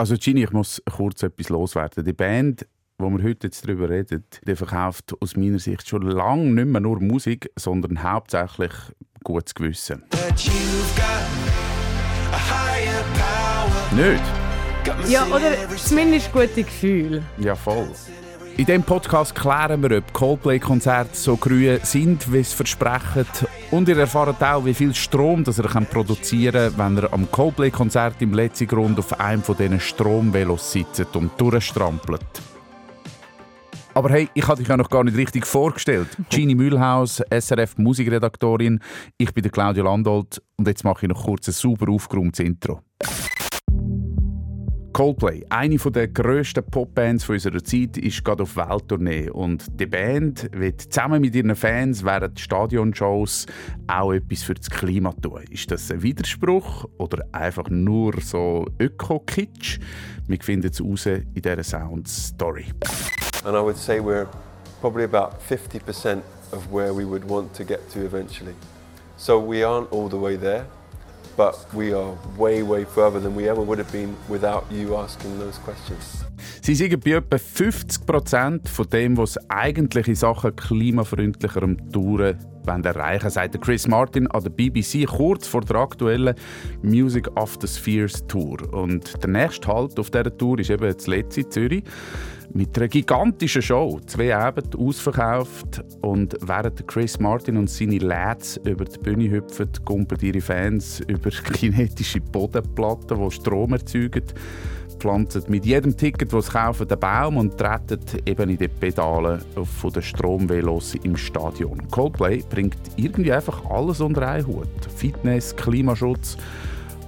Also Gini, ich muss kurz etwas loswerden. Die Band, wo wir heute jetzt darüber reden, die verkauft aus meiner Sicht schon lange nicht mehr nur Musik, sondern hauptsächlich gutes Gewissen. Nicht? Ja, oder zumindest gute Gefühle. Ja, voll. In diesem Podcast klären wir, ob Coldplay-Konzerte so grün sind, wie es versprechen. Und ihr erfahrt auch, wie viel Strom das ihr produzieren könnt, wenn ihr am Coldplay-Konzert im letzten Grund auf einem von diesen Stromvelos sitzt und durchstrampelt. Aber hey, ich hatte dich ja noch gar nicht richtig vorgestellt. Gini Mühlhaus, SRF Musikredaktorin. Ich bin der Claudio Landolt und jetzt mache ich noch kurz ein super aufgeräumtes Intro. Coldplay, eine der grössten Popbands unserer Zeit, ist gerade auf Welttournee und die Band wird zusammen mit ihren Fans während Stadionshows auch etwas für das Klima tun. Ist das ein Widerspruch oder einfach nur so Öko-Kitsch? Wir finden es raus in dieser Sound-Story. And I would say we're probably about 50% of where we would want to get to eventually. So we aren't all the way there. But we are way, way further than we ever would have been without you asking those questions. Sie sind bei etwa 50 Prozent von dem, was eigentlich in Sachen klimafreundlicherem Touren erreichen sagt Chris Martin an der BBC kurz vor der aktuellen Music of the Spheres Tour. Und der nächste Halt auf dieser Tour ist eben das letzte Zürich mit einer gigantischen Show. Zwei Abende ausverkauft und während Chris Martin und seine Lads über die Bühne hüpfen, kumpeln ihre Fans über kinetische Bodenplatten, die Strom erzeugen pflanzen mit jedem Ticket, das sie kaufen, den Baum und treten eben in die Pedale von den Stromvelos im Stadion. Coldplay bringt irgendwie einfach alles unter einen Hut. Fitness, Klimaschutz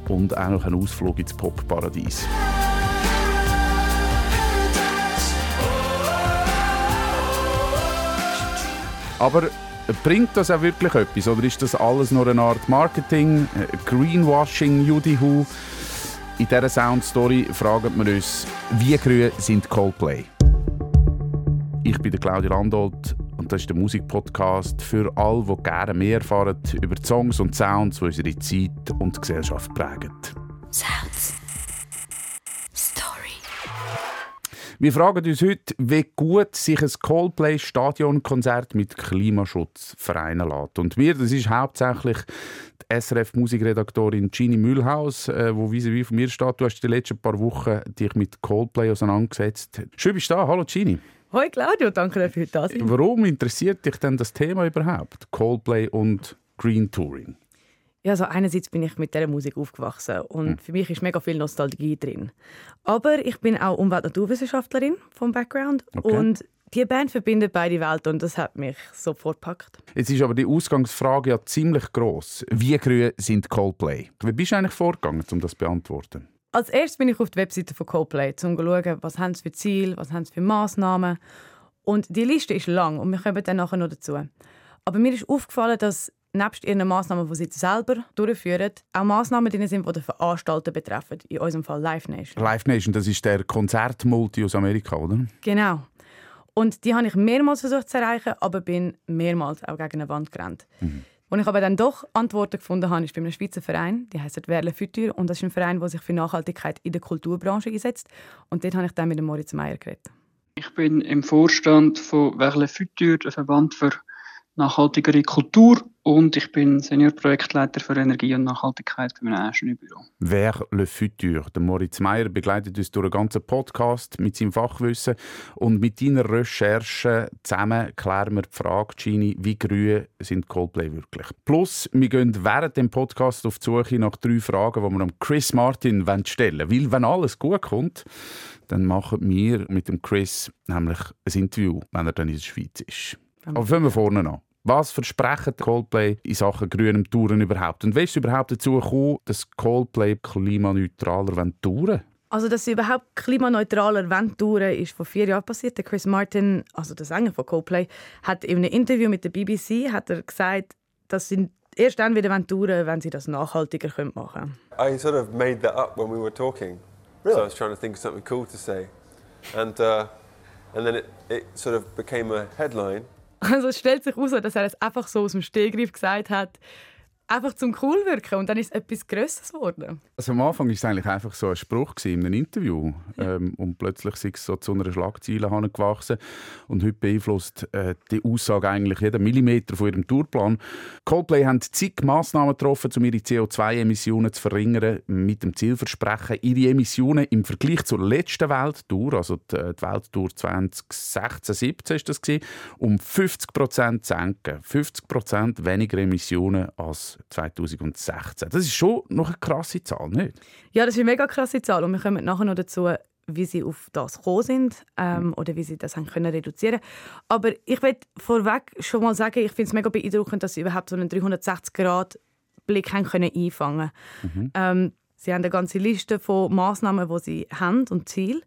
und auch noch einen Ausflug ins Popparadies. Aber bringt das auch wirklich etwas? Oder ist das alles nur eine Art Marketing, äh, Greenwashing, Judihu? In dieser Soundstory fragen wir uns, wie grün sind Coldplay? Ich bin der Claudio Landolt und das ist der Musikpodcast für alle, die gerne mehr erfahren über die Songs und Sounds, die unsere Zeit und Gesellschaft prägen. Sounds. Wir fragen uns heute, wie gut sich ein Coldplay-Stadionkonzert mit Klimaschutz vereinen lässt. Und wir, das ist hauptsächlich die SRF-Musikredaktorin Gini Mühlhaus, äh, wo wie wie von mir steht. Du hast die letzten paar Wochen dich mit Coldplay auseinandergesetzt. Schön bist du da. Hallo Gini. Hoi Claudio, danke dafür, dass du Warum interessiert dich denn das Thema überhaupt? Coldplay und Green Touring? Ja, also einerseits bin ich mit dieser Musik aufgewachsen und mhm. für mich ist mega viel Nostalgie drin. Aber ich bin auch Umwelt- und Naturwissenschaftlerin vom Background okay. und die Band verbindet beide Welten und das hat mich sofort gepackt. Jetzt ist aber die Ausgangsfrage ja ziemlich groß. Wie grün sind Coldplay? Wie bist du eigentlich vorgegangen, um das zu beantworten? Als erstes bin ich auf die Webseite von Coldplay, um zu schauen, was haben sie für Ziele, was haben sie für Massnahmen. Und die Liste ist lang und wir kommen dann nachher noch dazu. Aber mir ist aufgefallen, dass nebst ihren Massnahmen, die sie selber durchführen, auch Massnahmen drin sind, die den Veranstalter betreffen. In unserem Fall Live Nation. Live Nation, das ist der Konzertmulti aus Amerika, oder? Genau. Und die habe ich mehrmals versucht zu erreichen, aber bin mehrmals auch gegen eine Wand gerannt. Mhm. Wo ich aber dann doch Antworten gefunden habe, ist bei einem Schweizer Verein, die heißt Verle Futur und das ist ein Verein, der sich für Nachhaltigkeit in der Kulturbranche einsetzt. Und dort habe ich dann mit dem Moritz Meyer geredet. Ich bin im Vorstand von Verle Futur, der Verband für nachhaltigere Kultur und ich bin Seniorprojektleiter für Energie und Nachhaltigkeit für mein Ingenieurbüro. Wer le futur? Der Moritz Meyer begleitet uns durch einen ganzen Podcast mit seinem Fachwissen und mit deiner Recherche zusammen klären wir die Frage, Gini, wie grün sind Coldplay wirklich? Plus, wir gehen während dem Podcast auf die Suche nach drei Fragen, die wir am Chris Martin stellen wollen. Weil, wenn alles gut kommt, dann machen wir mit dem Chris nämlich ein Interview, wenn er dann in der Schweiz ist. Aber fangen wir vorne an. Was versprechen Coldplay in Sachen grünem Touren überhaupt? Und wie ist es überhaupt dazu gekommen, dass Coldplay klimaneutraler touren also, dass sie überhaupt klimaneutraler touren ist vor vier Jahren passiert. Der Chris Martin, also der Sänger von Coldplay, hat in einem Interview mit der BBC hat er gesagt, dass sie erst dann wieder touren wenn sie das nachhaltiger machen können. I sort of made that up when we were talking. Really? So I was trying to think of something cool to say. And, uh, and then it, it sort of became a headline. Also es stellt sich heraus, dass er es einfach so aus dem Stehgreif gesagt hat. Einfach zum cool wirken und dann ist es etwas Größeres geworden. Also am Anfang war es eigentlich einfach so ein Spruch in einem Interview ähm, und plötzlich ist es so zu einer Schlagzeile gewachsen und heute beeinflusst äh, die Aussage eigentlich jeden Millimeter von ihrem Tourplan. Coldplay haben zig Massnahmen getroffen, um ihre CO2-Emissionen zu verringern, mit dem Zielversprechen, ihre Emissionen im Vergleich zur letzten Welttour, also die, äh, die Welttour 2016-17 ist das gewesen, um 50 Prozent zu senken. 50 Prozent weniger Emissionen als 2016. Das ist schon noch eine krasse Zahl, nicht? Ja, das ist eine mega krasse Zahl und wir kommen nachher noch dazu, wie sie auf das gekommen sind ähm, oder wie sie das haben können reduzieren Aber ich will vorweg schon mal sagen, ich finde es mega beeindruckend, dass sie überhaupt so einen 360-Grad-Blick können einfangen mhm. ähm, Sie haben eine ganze Liste von Massnahmen, die sie haben und Ziel.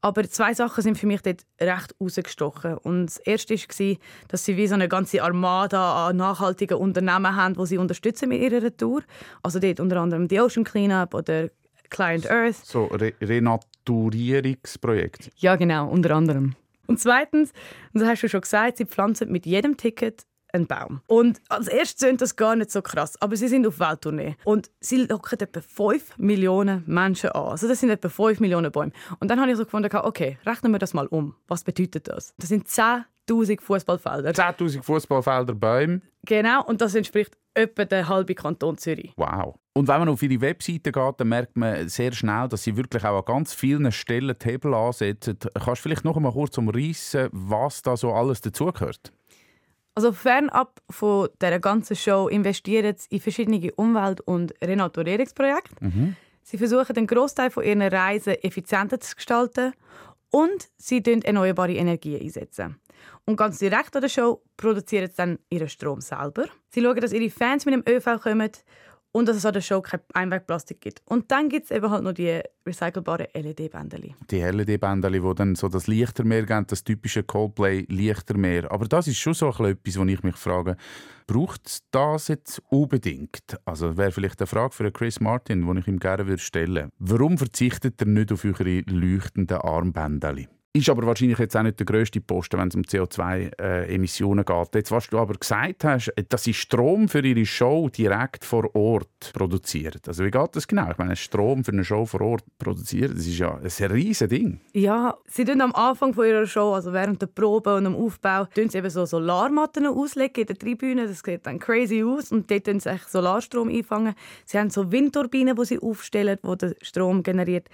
Aber zwei Sachen sind für mich dort recht rausgestochen. Und das erste war, dass sie wie so eine ganze Armada an nachhaltigen Unternehmen haben, die sie unterstützen mit ihrer Tour. Also dort unter anderem die Ocean Cleanup oder Client Earth. So Re Renaturierungsprojekt. Ja, genau, unter anderem. Und zweitens, und das hast du schon gesagt, sie pflanzen mit jedem Ticket einen Baum. Und als erstes sind das gar nicht so krass, aber sie sind auf Welttournee und sie locken etwa 5 Millionen Menschen an. Also das sind etwa 5 Millionen Bäume. Und dann habe ich so gefunden, okay, rechnen wir das mal um. Was bedeutet das? Das sind 10'000 Fußballfelder. 10'000 Fußballfelder Bäume. Genau, und das entspricht etwa der halbe Kanton Zürich. Wow. Und wenn man auf ihre Webseite geht, dann merkt man sehr schnell, dass sie wirklich auch an ganz vielen Stellen Hebel ansetzen. Kannst du vielleicht noch einmal kurz umreißen, was da so alles dazugehört? Also fernab von dieser ganzen Show investieren sie in verschiedene Umwelt- und Renaturierungsprojekte. Mhm. Sie versuchen den Großteil von ihren Reisen effizienter zu gestalten und sie setzen erneuerbare Energien einsetzen. Und ganz direkt an der Show produzieren sie dann ihren Strom selber. Sie schauen, dass ihre Fans mit dem ÖV kommen und dass es an der Show kein Einwegplastik gibt. Und dann gibt es eben halt noch die recycelbaren LED-Bänder. Die LED-Bänder, die dann so das Lichtermeer geben, das typische Coldplay-Lichtermeer. Aber das ist schon so etwas, wo ich mich frage, braucht es das jetzt unbedingt? Also wäre vielleicht eine Frage für Chris Martin, die ich ihm gerne stellen würde. Warum verzichtet er nicht auf eure leuchtenden Armbänder? Ist aber wahrscheinlich jetzt auch nicht der grösste Posten, wenn es um CO2-Emissionen geht. Jetzt, was du aber gesagt hast, dass sie Strom für ihre Show direkt vor Ort produzieren. Also wie geht das genau? Ich meine, Strom für eine Show vor Ort produzieren, das ist ja ein riesiges Ding. Ja, sie tun am Anfang von ihrer Show, also während der Probe und dem Aufbau, tun sie eben so Solarmatten auslegen in der Tribüne. Das sieht dann crazy aus und dort tun sie Solarstrom einfangen. Sie haben so Windturbinen, die sie aufstellen, die den Strom generiert.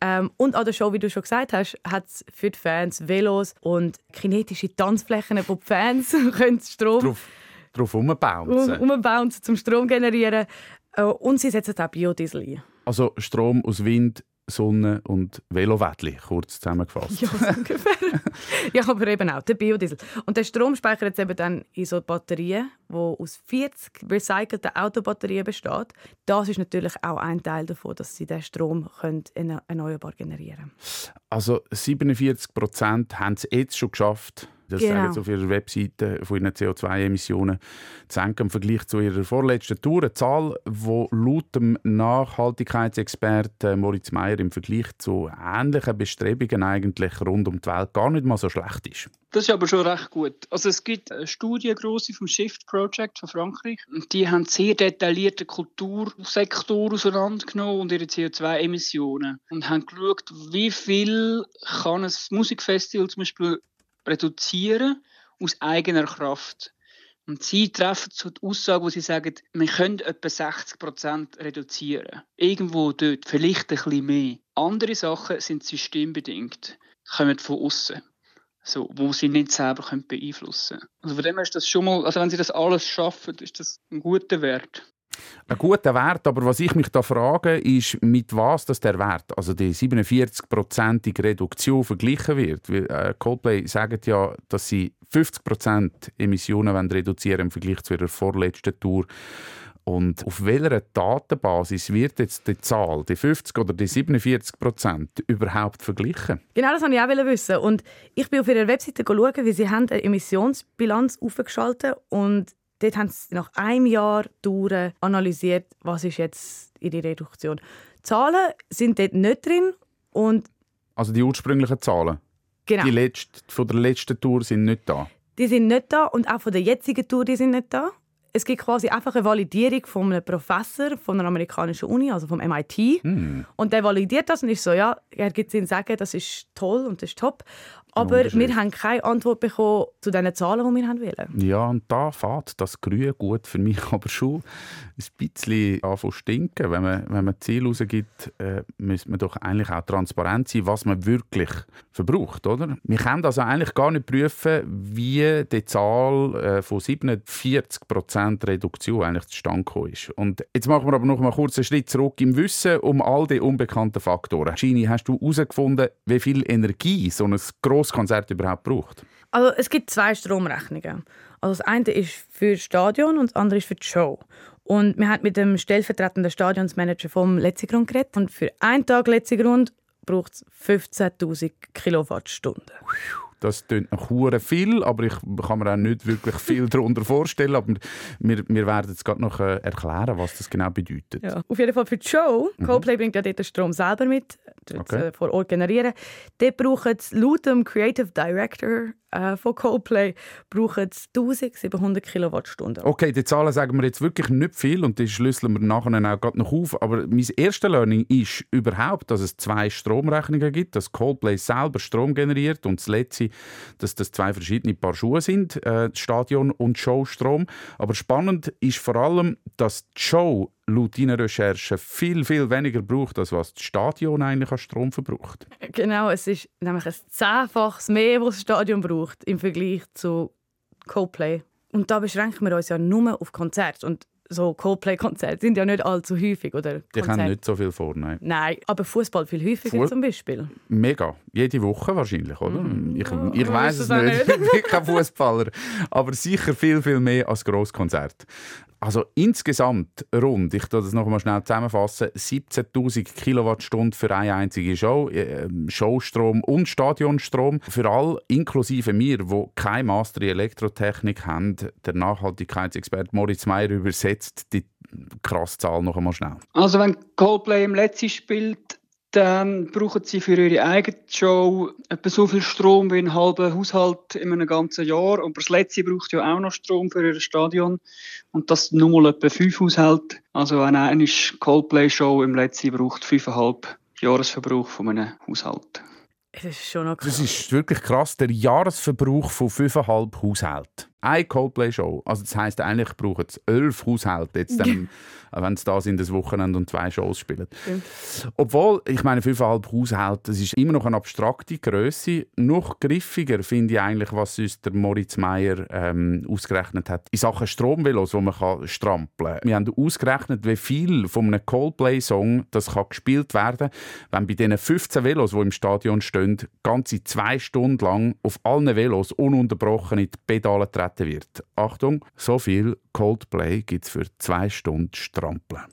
Ähm, und an der Show, wie du schon gesagt hast, hat es für die Fans Velos und kinetische Tanzflächen, wo die Fans können Strom drauf, drauf rumbouncen. rumbouncen zum Strom generieren. Äh, und sie setzen auch Biodiesel ein. Also Strom aus Wind, Sonne und Velowettli, kurz zusammengefasst. Ja, so ungefähr. ja, aber eben auch der Biodiesel. Und der Strom speichert jetzt eben dann in so Batterien, die aus 40 recycelten Autobatterien besteht. Das ist natürlich auch ein Teil davon, dass sie den Strom können erneuerbar generieren können. Also 47 Prozent haben es jetzt schon geschafft, das genau. sagen sie auf ihrer Webseite von ihren CO2-Emissionen zu senken im Vergleich zu ihrer vorletzten Tour. Eine Zahl, die laut dem Nachhaltigkeitsexperten Moritz Meyer im Vergleich zu ähnlichen Bestrebungen eigentlich rund um die Welt gar nicht mal so schlecht ist. Das ist aber schon recht gut. Also es gibt eine Studie große vom Shift Project von Frankreich und die haben sehr detaillierte Kultursektor auseinandergenommen und ihre CO2-Emissionen und haben geschaut, wie viel kann ein Musikfestival zum Beispiel reduzieren aus eigener Kraft. Und sie treffen so die Aussage, wo sie sagen, wir können etwa 60 Prozent reduzieren. Irgendwo dort, vielleicht ein bisschen mehr. Andere Sachen sind systembedingt, kommen von außen, so, wo sie nicht selber können beeinflussen können. Also von dem her ist das schon mal, also wenn sie das alles schaffen, ist das ein guter Wert. Ein guter Wert, aber was ich mich da frage, ist, mit was das der Wert, also die 47-prozentige Reduktion verglichen wird. Äh, Coldplay sagt ja, dass sie 50% Emissionen reduzieren im Vergleich zu ihrer vorletzten Tour. Und auf welcher Datenbasis wird jetzt die Zahl, die 50 oder die 47 Prozent, überhaupt verglichen? Genau, das wollte ich auch wissen. Und ich bin auf ihrer Webseite schauen, wie sie haben eine Emissionsbilanz aufgeschaltet und Dort haben sie nach einem Jahr Dauer analysiert, was ist jetzt ihre Reduktion. Die Zahlen sind dort nicht drin. Und also die ursprünglichen Zahlen? Genau. Die letzte, von der letzten Tour sind nicht da? Die sind nicht da und auch von der jetzigen Tour die sind nicht da. es gibt quasi einfach eine Validierung von einem Professor von einer amerikanischen Uni, also vom MIT. Mm. Und der validiert das und ist so, ja, er gibt Ihnen sagen, das ist toll und das ist top. Aber wir haben keine Antwort bekommen zu den Zahlen, die wir haben wollen. Ja, und da fährt das Grün gut für mich aber schon ein bisschen anfangen stinken. Wenn man, wenn man Ziel rausgibt, äh, müsste man doch eigentlich auch transparent sein, was man wirklich verbraucht, oder? Wir können also eigentlich gar nicht prüfen, wie die Zahl äh, von 47% Reduktion eigentlich zustande gekommen ist. Und jetzt machen wir aber noch mal kurz einen Schritt zurück im Wissen um all die unbekannten Faktoren. Gini, hast du herausgefunden, wie viel Energie so ein Grosskonzert überhaupt braucht? Also es gibt zwei Stromrechnungen. Also das eine ist für das Stadion und das andere ist für die Show. Und wir haben mit dem stellvertretenden Stadionsmanager vom Letzigrund geredet. Und für einen Tag Letzigrund braucht es 15.000 Kilowattstunden. Das klingt nach Huren viel, aber ich kann mir auch nicht wirklich viel darunter vorstellen. Aber wir, wir werden jetzt gerade noch äh, erklären, was das genau bedeutet. Ja. Auf jeden Fall für die Show. Mhm. Coldplay bringt ja dort den Strom selber mit, okay. vor Ort generieren. Dort brauchen laut dem Creative Director äh, von Coldplay brauchen 1700 Kilowattstunden. Okay, die Zahlen sagen wir jetzt wirklich nicht viel und die schlüsseln wir nachher auch gerade noch auf. Aber mein erstes Learning ist überhaupt, dass es zwei Stromrechnungen gibt, dass Coldplay selber Strom generiert und das letzte, dass das zwei verschiedene Paar Schuhe sind, äh, Stadion und Showstrom. Aber spannend ist vor allem, dass die Show laut deiner Recherche viel, viel weniger braucht, als was das Stadion eigentlich an Strom verbraucht. Genau, es ist nämlich ein Zehnfaches mehr, was das Stadion braucht im Vergleich zu Coldplay. Und da beschränken wir uns ja nur auf Konzerte. Und so Coldplay-Konzerte sind ja nicht allzu häufig, oder? Die haben nicht so viel vor, nein. Nein, aber Fußball viel häufiger Fu zum Beispiel. Mega. Jede Woche wahrscheinlich, oder? Mm, ich ich weiß es nicht. ich bin kein Fußballer. Aber sicher viel, viel mehr als Grosskonzert. Also insgesamt rund, ich das noch mal schnell zusammenfassen, 17.000 Kilowattstunden für eine einzige Show, äh, Showstrom und Stadionstrom. Für alle, inklusive mir, die keine Master in Elektrotechnik haben, der Nachhaltigkeitsexperte Moritz Meyer übersetzt die krasse Zahl noch einmal schnell. Also wenn Coldplay im letzten spielt, dann brauchen sie für ihre eigene Show etwa so viel Strom wie ein halber Haushalt in einem ganzen Jahr. Und das letzte braucht ja auch noch Strom für ihr Stadion. Und das nur mal etwa fünf Haushalte. Also eine Coldplay-Show im letzten braucht fünfeinhalb Jahresverbrauch von einem Haushalt. Das ist schon noch krass. Das ist wirklich krass. Der Jahresverbrauch von fünfeinhalb Haushalten eine Coldplay-Show. Also das heisst, eigentlich brauchen es elf Haushalte, jetzt dann, wenn es da sind, das Wochenende und zwei Shows spielen. Ja. Obwohl, ich meine, fünfeinhalb Haushalte, das ist immer noch eine abstrakte Größe. Noch griffiger finde ich eigentlich, was uns der Moritz Meyer ähm, ausgerechnet hat. In Sachen Stromvelos, wo man kann strampeln kann. Wir haben ausgerechnet, wie viel von einem Coldplay-Song das kann gespielt werden wenn bei diesen 15 Velos, die im Stadion stehen, ganze zwei Stunden lang auf allen Velos ununterbrochen in die Pedale treten vertreten wird. Achtung, so viel Coldplay gibt es für zwei Stunden Strampeln.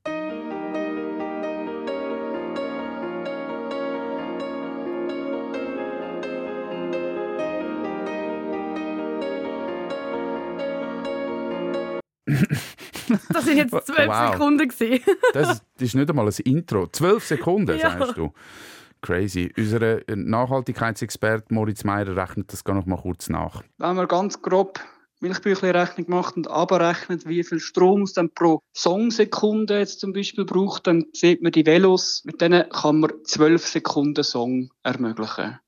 das sind jetzt zwölf wow. Sekunden. das ist nicht einmal ein Intro. Zwölf Sekunden, ja. sagst du. Crazy. Unser Nachhaltigkeitsexperte Moritz Meyer rechnet das gar noch mal kurz nach. Wenn wir ganz grob Milchbüchli-Rechnung macht und abrechnet, wie viel Strom es dann pro Songsekunde jetzt zum Beispiel braucht, dann sieht man die Velos, mit denen kann man 12 Sekunden Song ermöglichen.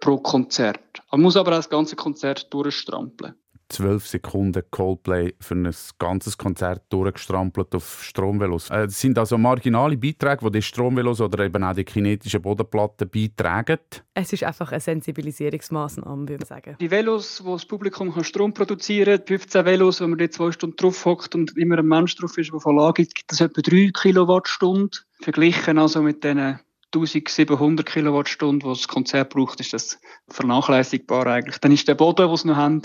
Pro Konzert. Man muss aber auch das ganze Konzert durchstrampeln. 12 Sekunden Coldplay für ein ganzes Konzert durchgestrampelt auf Stromvelos. Äh, das sind also marginale Beiträge, die die Stromvelos oder eben auch die kinetischen Bodenplatten beitragen. Es ist einfach eine Sensibilisierungsmaßnahme, würde ich sagen. Die Velos, wo das Publikum kann Strom produzieren kann, 15 Velos, wenn man die zwei Stunden drauf hockt und immer ein Mensch drauf ist, der von Lage gibt, gibt das etwa 3 Kilowattstunden. Verglichen also mit den 1700 Kilowattstunden, die das Konzert braucht, ist das vernachlässigbar eigentlich. Dann ist der Boden, den sie noch haben,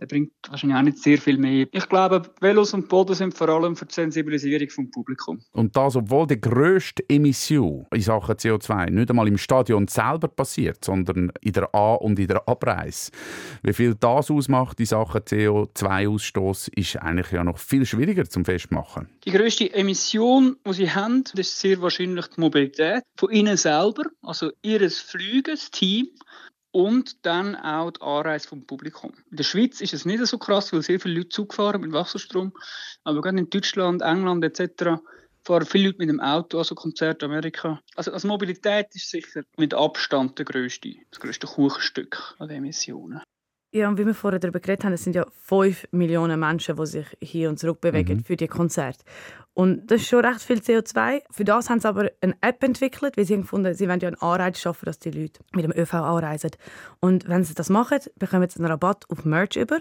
der bringt wahrscheinlich auch nicht sehr viel mehr. Ich glaube, Velos und Boden sind vor allem für die Sensibilisierung vom Publikum. Und das, obwohl die grösste Emission in Sachen CO2 nicht einmal im Stadion selber passiert, sondern in der A- und in der Abreise. Wie viel das ausmacht in Sachen CO2-Ausstoß, ist eigentlich ja noch viel schwieriger zum Festmachen. Die grösste Emission, die sie haben, ist sehr wahrscheinlich die Mobilität von ihnen selber, also ihres Flüges, Team und dann auch die Anreise vom Publikum. In der Schweiz ist es nicht so krass, weil sehr viele Leute zugefahren mit Wasserstrom, aber gerade in Deutschland, England etc. fahren viele Leute mit dem Auto, also Konzerte Amerika. Also, also Mobilität ist sicher mit Abstand der grösste, das grösste Kuchenstück an den Emissionen. Ja, und wie wir vorher darüber geredet haben, es sind ja 5 Millionen Menschen, die sich hier und zurück bewegen mhm. für die Konzerte. Und das ist schon recht viel CO2. Für das haben sie aber eine App entwickelt, weil sie haben gefunden, sie wollen ja einen Anreiz schaffen, dass die Leute mit dem ÖV anreisen. Und wenn sie das machen, bekommen sie einen Rabatt auf Merch über.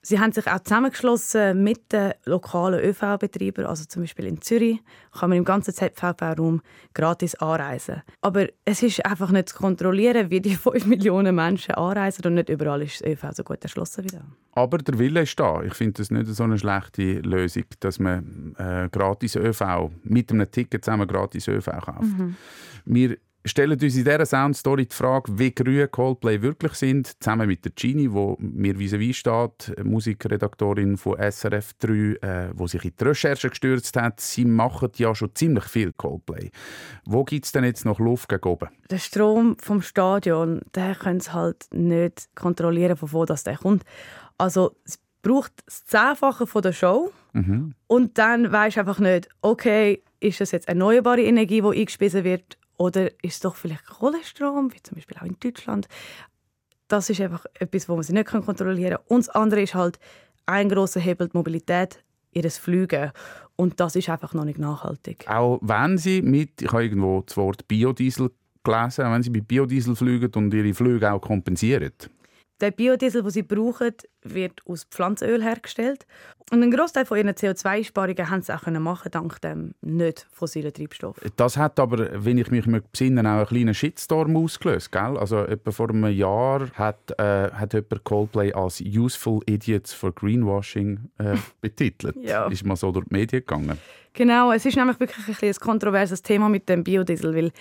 Sie haben sich auch zusammengeschlossen mit den lokalen ÖV-Betreibern, also zum Beispiel in Zürich kann man im ganzen ZVV-Raum gratis anreisen. Aber es ist einfach nicht zu kontrollieren, wie die 5 Millionen Menschen anreisen und nicht überall ist das ÖV so gut erschlossen wieder. Aber der Wille ist da. Ich finde das nicht so eine schlechte Lösung, dass man äh, gratis ÖV mit einem Ticket zusammen gratis ÖV kauft. Mhm. Wir stellen uns in dieser Soundstory die Frage, wie grün Coldplay wirklich sind, zusammen mit der Gini, wo mir vis-à-vis steht, Musikredaktorin von SRF 3, äh, wo sich in die Recherche gestürzt hat. Sie machen ja schon ziemlich viel Coldplay. Wo gibt es denn jetzt noch Luft gegen oben? Der Strom vom Stadion, der können sie halt nicht kontrollieren, von wo das der kommt. Also es braucht das Zehnfache von der Show mhm. und dann weiß einfach nicht, okay, ist das jetzt erneuerbare Energie, die eingespiesen wird oder ist es doch vielleicht Kohlestrom, wie zum Beispiel auch in Deutschland? Das ist einfach etwas, wo man sich nicht kontrollieren kann. Und das andere ist halt ein großer Hebel die Mobilität, ihres Flügen. Und das ist einfach noch nicht nachhaltig. Auch wenn Sie mit, ich habe irgendwo das Wort Biodiesel gelesen, wenn Sie mit Biodiesel fliegen und Ihre Flüge auch kompensieren. Der Biodiesel, den sie brauchen, wird aus Pflanzenöl hergestellt. Und einen Großteil von ihren CO2-Einsparungen haben sie auch machen dank dem nicht fossilen Treibstoff. Das hat aber, wenn ich mich besinnen, auch einen kleinen Shitstorm ausgelöst. Gell? Also etwa vor einem Jahr hat, äh, hat jemand Coldplay als «Useful Idiots for Greenwashing» äh, betitelt. ja. Ist mal so durch die Medien gegangen. Genau, es ist nämlich wirklich ein, ein kontroverses Thema mit dem Biodiesel, weil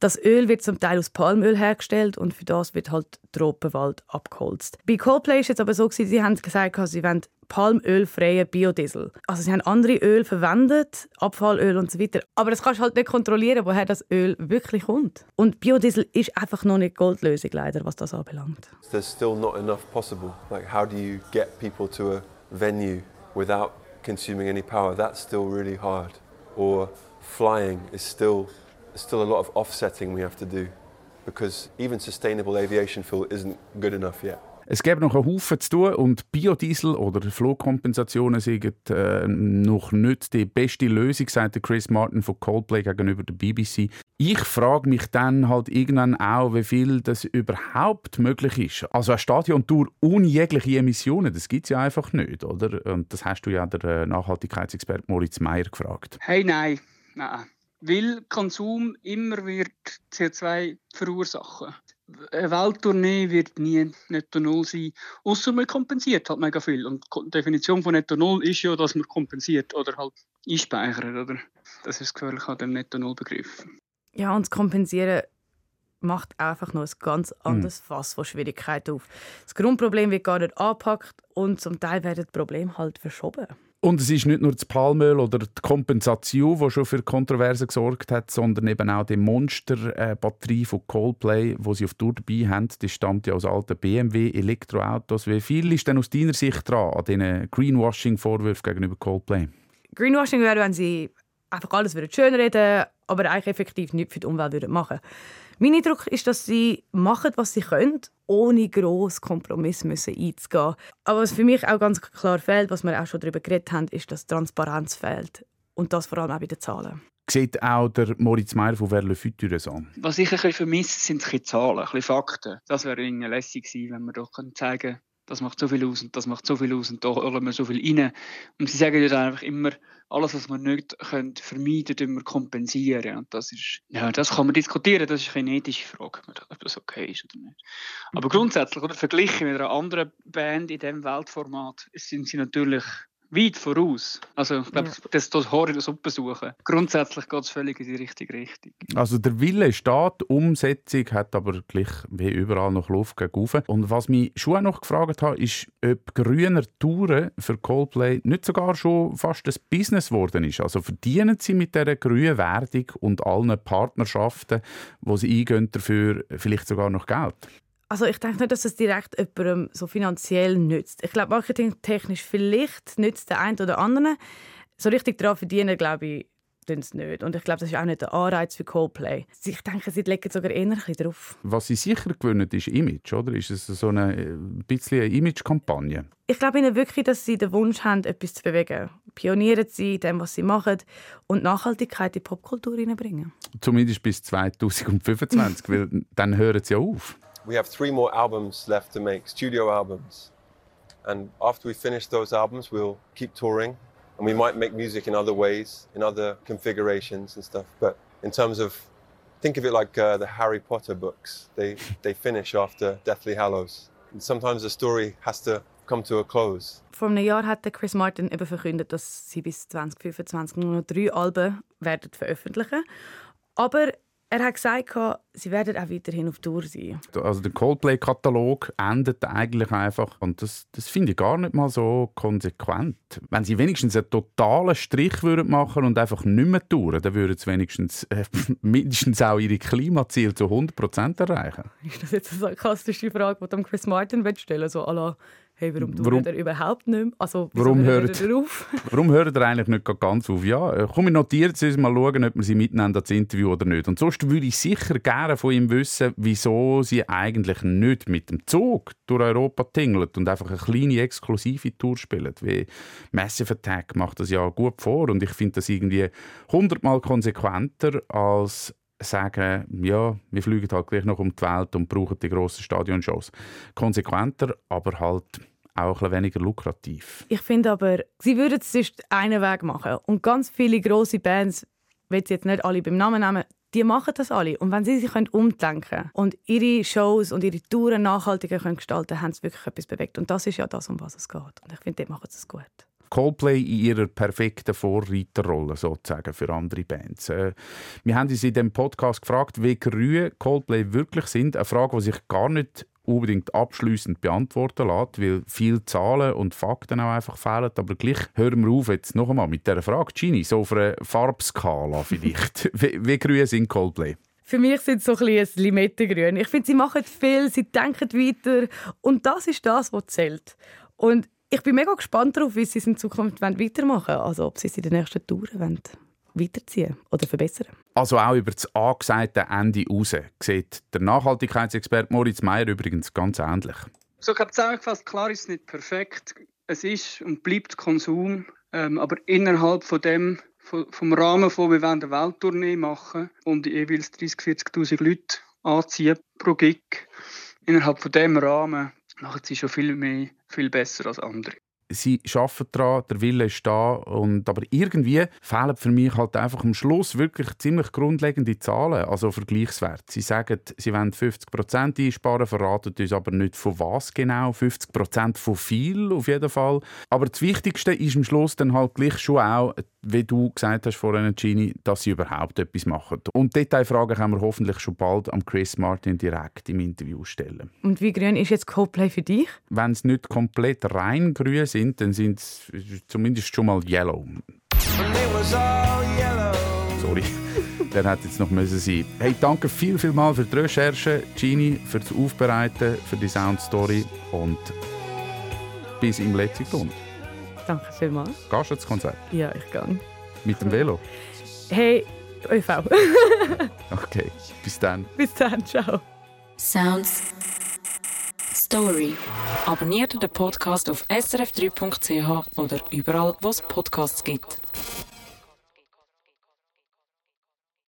das Öl wird zum Teil aus Palmöl hergestellt und für das wird halt Tropenwald abgeholzt. Bei Coldplay ist es aber so, sie haben gesagt, sie wollen palmölfreien Biodiesel. Also sie haben andere Öl verwendet, Abfallöl und so weiter. Aber das kannst du halt nicht kontrollieren, woher das Öl wirklich kommt. Und Biodiesel ist einfach noch nicht Goldlösung, leider, was das anbelangt. There's still not enough possible. Like how do you get people to a venue without consuming any power? That's still really hard. Or flying is still there's still a lot of offsetting we have to do because even sustainable aviation fuel isn't good enough yet. Es gibt noch einen Haufen zu tun und Biodiesel oder Flugkompensationen sind äh, noch nicht die beste Lösung, sagt Chris Martin von Coldplay gegenüber der BBC. Ich frage mich dann halt irgendwann auch, wie viel das überhaupt möglich ist. Also eine Stadiontour ohne jegliche Emissionen, das gibt es ja einfach nicht, oder? Und das hast du ja der äh, Nachhaltigkeitsexperte Moritz Meyer gefragt. Hey, nein, nein weil Konsum immer wird CO2 verursachen. Eine Welttournee wird nie netto null sein, außer man kompensiert halt mega viel. Und die Definition von netto null ist ja, dass man kompensiert oder halt einspeichert, oder? Das ist das gefährlich an dem netto null Begriff. Ja, und das Kompensieren macht einfach noch ein ganz anderes mhm. Fass von Schwierigkeiten auf. Das Grundproblem wird gar nicht angepackt und zum Teil werden die Probleme halt verschoben. Und es ist nicht nur das Palmöl oder die Kompensation, die schon für Kontroversen gesorgt hat, sondern eben auch die Monster-Batterie von Coldplay, die sie auf Tour dabei haben. Die stammt ja aus alten BMW-Elektroautos. Wie viel ist denn aus deiner Sicht dran an diesen Greenwashing-Vorwürfen gegenüber Coldplay? Greenwashing wäre, wenn sie einfach alles schönreden aber eigentlich effektiv nichts für die Umwelt machen würden. Mein Eindruck ist, dass sie machen, was sie können, ohne gross Kompromiss müssen einzugehen. Aber was für mich auch ganz klar fehlt, was wir auch schon darüber geredet haben, ist, dass Transparenz fehlt. Und das vor allem auch bei den Zahlen. Sieht auch der Moritz Meyer von Verle Future so? Was ich ein bisschen vermisse, sind ein Zahlen, ein bisschen Fakten. Das wäre lässig gewesen, wenn wir doch zeigen können, das macht so viel aus und das macht so viel aus und da holen wir so viel rein. Und sie sagen ja einfach immer, alles, was wir nicht können, vermeiden können, wir kompensieren. Und das ist, ja, das kann man diskutieren, das ist eine ethische Frage, ob das okay ist oder nicht. Aber grundsätzlich, oder verglichen mit einer anderen Band in diesem Weltformat, sind sie natürlich weit voraus. Also ich glaube, ja. das, das Horror das suchen. Grundsätzlich geht es völlig in die richtige Richtung. Also der Wille steht, die Umsetzung hat aber gleich wie überall noch Luft gegenüber. Und was mich schon noch gefragt hat, ist, ob grüner Touren für Coldplay nicht sogar schon fast ein Business geworden ist. Also verdienen sie mit dieser grünen Werbung und allen Partnerschaften, wo sie eingehen, dafür vielleicht sogar noch Geld? Also ich denke nicht, dass es direkt jemandem so finanziell nützt. Ich glaube, marketingtechnisch vielleicht nützt der eine oder andere. So richtig daran verdienen, glaube ich, tun sie nicht. Und ich glaube, das ist auch nicht der Anreiz für Coldplay. Ich denke, sie legen sogar eher ein drauf. Was sie sicher gewinnen, ist Image, oder? Ist es so eine äh, ein bisschen eine Image-Kampagne? Ich glaube ihnen wirklich, dass sie den Wunsch haben, etwas zu bewegen. Pionieren sie in dem, was sie machen und Nachhaltigkeit in die Popkultur hineinbringen. Zumindest bis 2025, weil dann hören sie auf. We have three more albums left to make, studio albums. And after we finish those albums, we'll keep touring. And we might make music in other ways, in other configurations and stuff. But in terms of, think of it like uh, the Harry Potter books. They, they finish after Deathly Hallows. And sometimes the story has to come to a close. Vor einem Jahr hat Chris Martin eben verkündet, dass sie bis 2025 nur noch drei Alben werden veröffentlichen. Aber er hat gesagt, sie werden auch weiterhin auf Tour sein. Also der Coldplay-Katalog endet eigentlich einfach und das, das finde ich gar nicht mal so konsequent. Wenn sie wenigstens einen totalen Strich würden machen und einfach nicht mehr touren, dann würden sie wenigstens äh, mindestens auch ihre Klimaziele zu 100% erreichen. Ist das jetzt eine sarkastische Frage, die Chris Martin stellen? So à hey, warum warum, er überhaupt nicht mehr? Also, warum hört, er auf? warum hört er eigentlich nicht ganz auf? Ja, äh, komm, ich notiere es mal schauen, ob wir sie mitnehmen, das Interview oder nicht. Und sonst würde ich sicher gerne von ihm wissen, wieso sie eigentlich nicht mit dem Zug durch Europa tingelt und einfach eine kleine exklusive Tour spielt. Wie Massive Attack macht das ja gut vor und ich finde das irgendwie hundertmal konsequenter als sagen, ja, wir fliegen halt gleich noch um die Welt und brauchen die grossen Stadionshows. Konsequenter, aber halt auch ein weniger lukrativ. Ich finde aber, sie würden es sonst einen Weg machen. Und ganz viele grosse Bands, will sie jetzt nicht alle beim Namen nehmen, die machen das alle. Und wenn sie sich umdenken können und ihre Shows und ihre Touren nachhaltiger können gestalten können, haben sie wirklich etwas bewegt. Und das ist ja das, um was es geht. Und ich finde, dort machen es gut. Coldplay in ihrer perfekten Vorreiterrolle sozusagen für andere Bands. Äh, wir haben uns in dem Podcast gefragt, wie grün Coldplay wirklich sind. Eine Frage, die sich gar nicht unbedingt abschließend beantworten lässt, weil viele Zahlen und Fakten auch einfach fehlen. Aber gleich hören wir auf jetzt noch einmal mit dieser Frage. Gini, so auf einer Farbskala vielleicht. wie, wie grün sind Coldplay? Für mich sind sie so ein, ein Limettengrün. Ich finde, sie machen viel, sie denken weiter und das ist das, was zählt. Und ich bin mega gespannt darauf, wie sie es in Zukunft weitermachen wollen. Also ob sie es in den nächsten Touren wollen weiterziehen oder verbessern. Also auch über das angesagte Ende raus sieht der Nachhaltigkeitsexperte Moritz Meyer übrigens ganz ähnlich. So, ich habe zusammengefasst, klar ist es nicht perfekt. Es ist und bleibt Konsum, ähm, aber innerhalb von dem vom Rahmen von wir wollen eine Welttournee machen und jeweils 30.000, 40.000 Leute anziehen pro Gig. Innerhalb von dem Rahmen machen sie schon viel mehr, viel besser als andere sie arbeiten daran, der Wille ist da. Und, aber irgendwie fehlen für mich halt einfach am Schluss wirklich ziemlich grundlegende Zahlen, also Vergleichswerte. Sie sagen, sie wollen 50 Prozent einsparen, verraten uns aber nicht von was genau. 50 Prozent von viel auf jeden Fall. Aber das Wichtigste ist am Schluss dann halt gleich schon auch, wie du gesagt hast vorhin, Gini, dass sie überhaupt etwas machen. Und Detailfragen können wir hoffentlich schon bald am Chris Martin direkt im Interview stellen. Und wie grün ist jetzt Coldplay für dich? Wenn es nicht komplett rein grün sind, dann sind es zumindest schon mal yellow. Sorry, der hätte jetzt noch müssen sein. Hey, danke viel, viel mal für die Recherche, Gini, für das Aufbereiten, für die Soundstory und bis im letzten Grund. Danke vielmals. Gehst du ins Konzert? Ja, ich gehe. Mit dem Velo? Hey, ÖV. okay, bis dann. Bis dann, ciao. Sounds Story. Abonniert den Podcast auf srf3.ch oder überall, wo es Podcasts gibt.